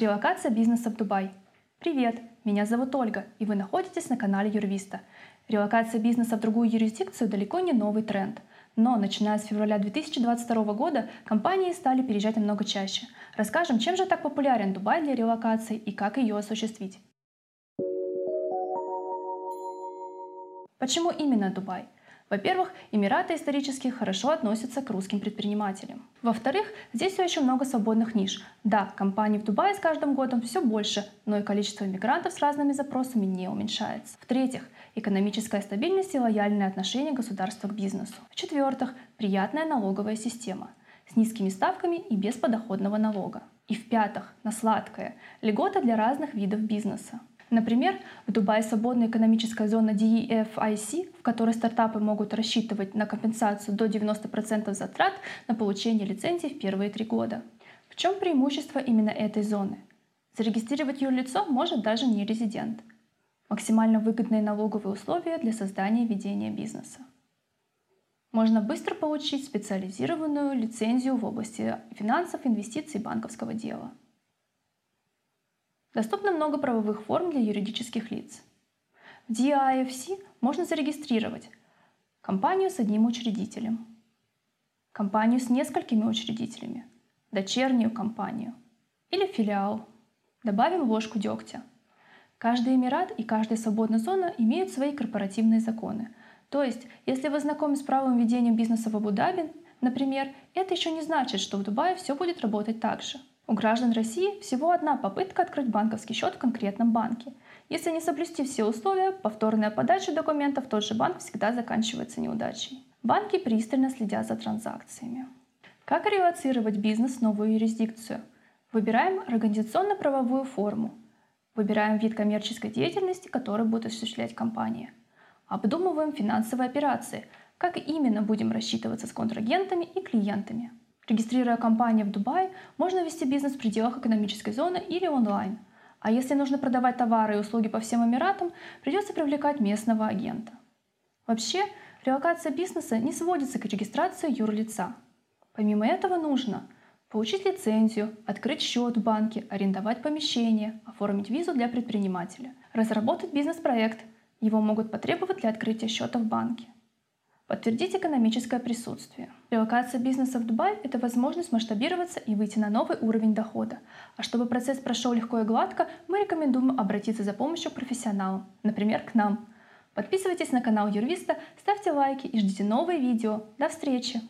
Релокация бизнеса в Дубай. Привет, меня зовут Ольга, и вы находитесь на канале Юрвиста. Релокация бизнеса в другую юрисдикцию далеко не новый тренд. Но начиная с февраля 2022 года компании стали переезжать намного чаще. Расскажем, чем же так популярен Дубай для релокации и как ее осуществить. Почему именно Дубай? Во-первых, Эмираты исторически хорошо относятся к русским предпринимателям. Во-вторых, здесь все еще много свободных ниш. Да, компаний в Дубае с каждым годом все больше, но и количество мигрантов с разными запросами не уменьшается. В-третьих, экономическая стабильность и лояльное отношение государства к бизнесу. В-четвертых, приятная налоговая система с низкими ставками и без подоходного налога. И в-пятых, на сладкое, льгота для разных видов бизнеса. Например, в Дубае свободная экономическая зона DEFIC, в которой стартапы могут рассчитывать на компенсацию до 90% затрат на получение лицензии в первые три года. В чем преимущество именно этой зоны? Зарегистрировать юрлицо может даже не резидент. Максимально выгодные налоговые условия для создания и ведения бизнеса. Можно быстро получить специализированную лицензию в области финансов, инвестиций и банковского дела. Доступно много правовых форм для юридических лиц. В DIFC можно зарегистрировать компанию с одним учредителем, компанию с несколькими учредителями, дочернюю компанию или филиал. Добавим ложку дегтя. Каждый Эмират и каждая свободная зона имеют свои корпоративные законы. То есть, если вы знакомы с правом ведения бизнеса в Абу-Даби, например, это еще не значит, что в Дубае все будет работать так же. У граждан России всего одна попытка открыть банковский счет в конкретном банке. Если не соблюсти все условия, повторная подача документов в тот же банк всегда заканчивается неудачей. Банки пристально следят за транзакциями. Как релацировать бизнес в новую юрисдикцию? Выбираем организационно-правовую форму. Выбираем вид коммерческой деятельности, который будет осуществлять компания. Обдумываем финансовые операции, как именно будем рассчитываться с контрагентами и клиентами. Регистрируя компанию в Дубае, можно вести бизнес в пределах экономической зоны или онлайн. А если нужно продавать товары и услуги по всем Эмиратам, придется привлекать местного агента. Вообще, релокация бизнеса не сводится к регистрации юрлица. Помимо этого нужно получить лицензию, открыть счет в банке, арендовать помещение, оформить визу для предпринимателя, разработать бизнес-проект. Его могут потребовать для открытия счета в банке. Подтвердить экономическое присутствие. Релокация бизнеса в Дубай – это возможность масштабироваться и выйти на новый уровень дохода. А чтобы процесс прошел легко и гладко, мы рекомендуем обратиться за помощью к профессионалам, например, к нам. Подписывайтесь на канал Юрвиста, ставьте лайки и ждите новые видео. До встречи!